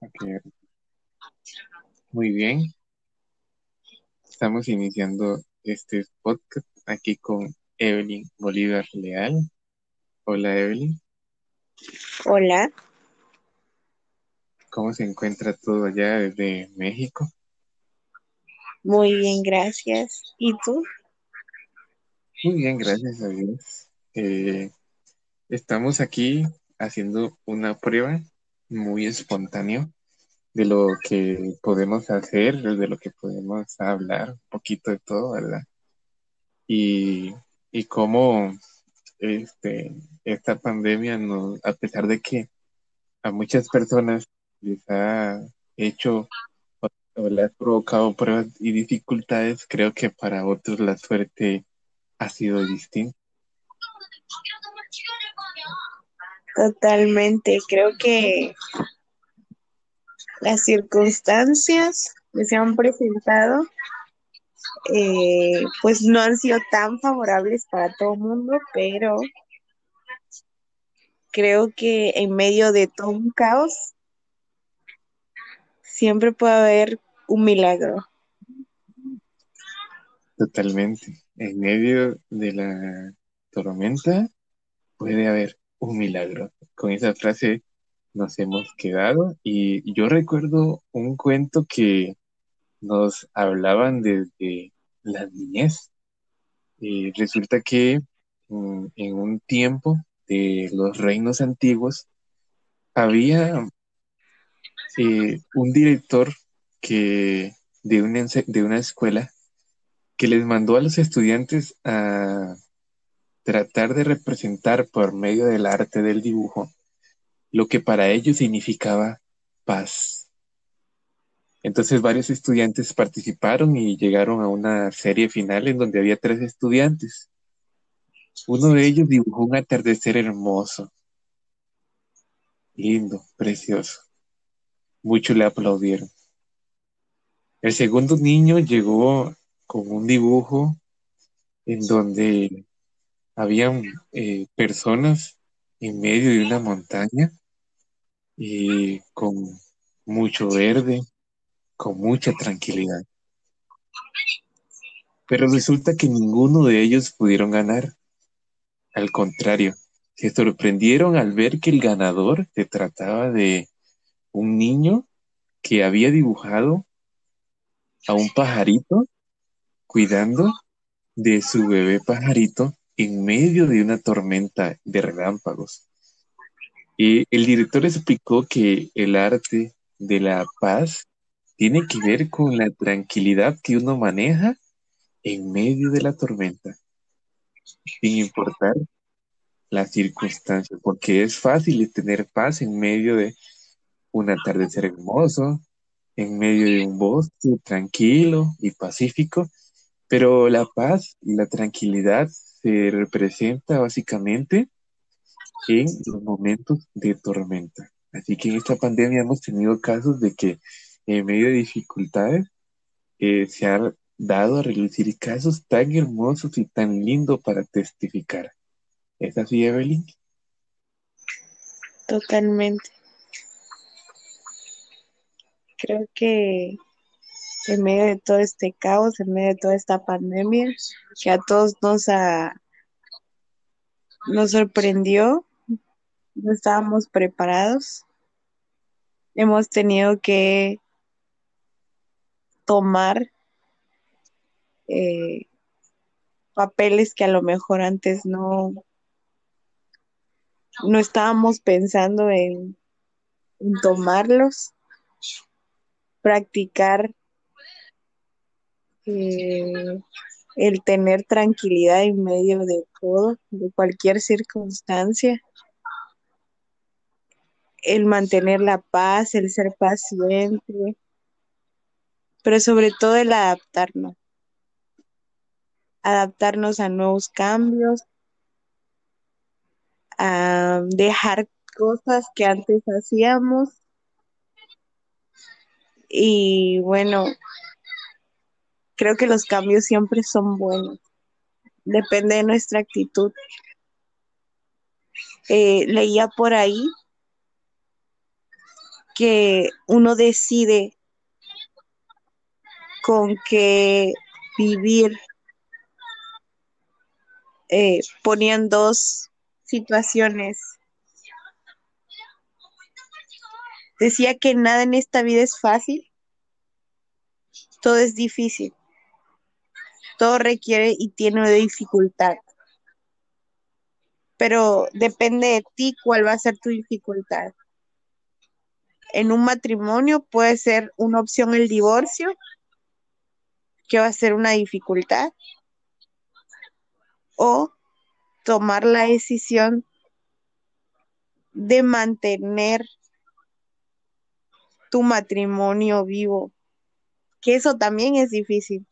Ok. Muy bien. Estamos iniciando este podcast aquí con Evelyn Bolívar Leal. Hola Evelyn, Hola, ¿cómo se encuentra todo allá desde México? muy bien, gracias. ¿Y tú? Muy bien, gracias a Dios. Eh, estamos aquí haciendo una prueba muy espontánea de lo que podemos hacer, de lo que podemos hablar, un poquito de todo, ¿verdad? Y, y cómo este, esta pandemia, nos, a pesar de que a muchas personas les ha hecho o, o le ha provocado pruebas y dificultades, creo que para otros la suerte ha sido distinta. Totalmente, creo que las circunstancias que se han presentado eh, pues no han sido tan favorables para todo el mundo, pero creo que en medio de todo un caos siempre puede haber un milagro. Totalmente. En medio de la tormenta puede haber un milagro. Con esa frase nos hemos quedado y yo recuerdo un cuento que nos hablaban desde la niñez. Y resulta que mm, en un tiempo de los reinos antiguos había eh, un director que de una, de una escuela que les mandó a los estudiantes a tratar de representar por medio del arte del dibujo lo que para ellos significaba paz. Entonces varios estudiantes participaron y llegaron a una serie final en donde había tres estudiantes. Uno de ellos dibujó un atardecer hermoso, lindo, precioso. Muchos le aplaudieron. El segundo niño llegó con un dibujo en donde habían eh, personas en medio de una montaña y con mucho verde, con mucha tranquilidad. Pero resulta que ninguno de ellos pudieron ganar. Al contrario, se sorprendieron al ver que el ganador se trataba de un niño que había dibujado a un pajarito cuidando de su bebé pajarito en medio de una tormenta de relámpagos. Y el director explicó que el arte de la paz tiene que ver con la tranquilidad que uno maneja en medio de la tormenta, sin importar las circunstancias, porque es fácil tener paz en medio de un atardecer hermoso, en medio de un bosque tranquilo y pacífico, pero la paz y la tranquilidad se representa básicamente en los momentos de tormenta. Así que en esta pandemia hemos tenido casos de que en medio de dificultades eh, se han dado a relucir casos tan hermosos y tan lindos para testificar. ¿Es así, Evelyn? Totalmente. Creo que en medio de todo este caos, en medio de toda esta pandemia, que a todos nos, ha- nos sorprendió, no estábamos preparados, hemos tenido que tomar eh, papeles que a lo mejor antes no, no estábamos pensando en, en tomarlos, practicar eh, el tener tranquilidad en medio de todo, de cualquier circunstancia, el mantener la paz, el ser paciente, pero sobre todo el adaptarnos, adaptarnos a nuevos cambios, a dejar cosas que antes hacíamos. Y bueno, creo que los cambios siempre son buenos, depende de nuestra actitud. Eh, leía por ahí que uno decide con qué vivir, eh, ponían dos situaciones. Decía que nada en esta vida es fácil, todo es difícil, todo requiere y tiene dificultad, pero depende de ti cuál va a ser tu dificultad. En un matrimonio puede ser una opción el divorcio, que va a ser una dificultad, o tomar la decisión de mantener tu matrimonio vivo, que eso también es difícil.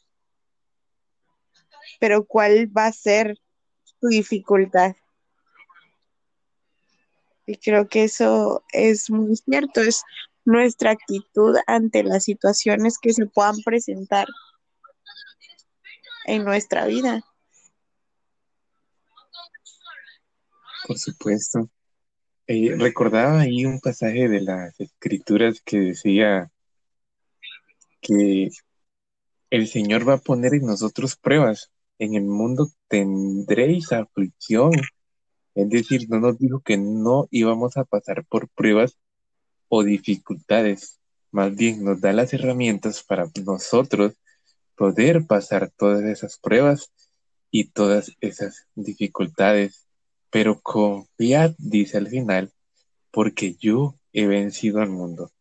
Pero ¿cuál va a ser tu dificultad? Y creo que eso es muy cierto, es nuestra actitud ante las situaciones que se puedan presentar en nuestra vida. Por supuesto. Eh, recordaba ahí un pasaje de las escrituras que decía que el Señor va a poner en nosotros pruebas. En el mundo tendréis aflicción. Es decir, no nos dijo que no íbamos a pasar por pruebas o dificultades. Más bien nos da las herramientas para nosotros poder pasar todas esas pruebas y todas esas dificultades. Pero confiad, dice al final, porque yo he vencido al mundo.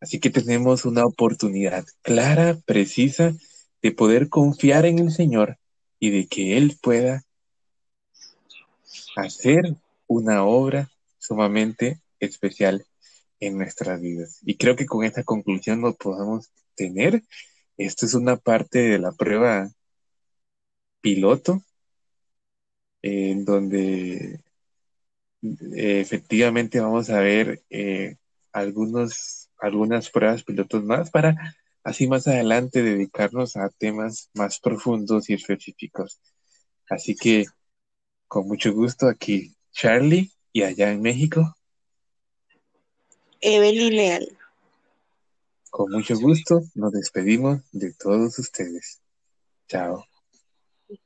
Así que tenemos una oportunidad clara, precisa, de poder confiar en el Señor y de que Él pueda hacer una obra sumamente especial en nuestras vidas. Y creo que con esta conclusión lo podemos tener. Esto es una parte de la prueba piloto, en donde eh, efectivamente vamos a ver eh, algunos, algunas pruebas pilotos más para así más adelante dedicarnos a temas más profundos y específicos. Así que con mucho gusto aquí Charlie y allá en México. Evelyn Leal. Con mucho gusto nos despedimos de todos ustedes. Chao.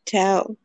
Chao.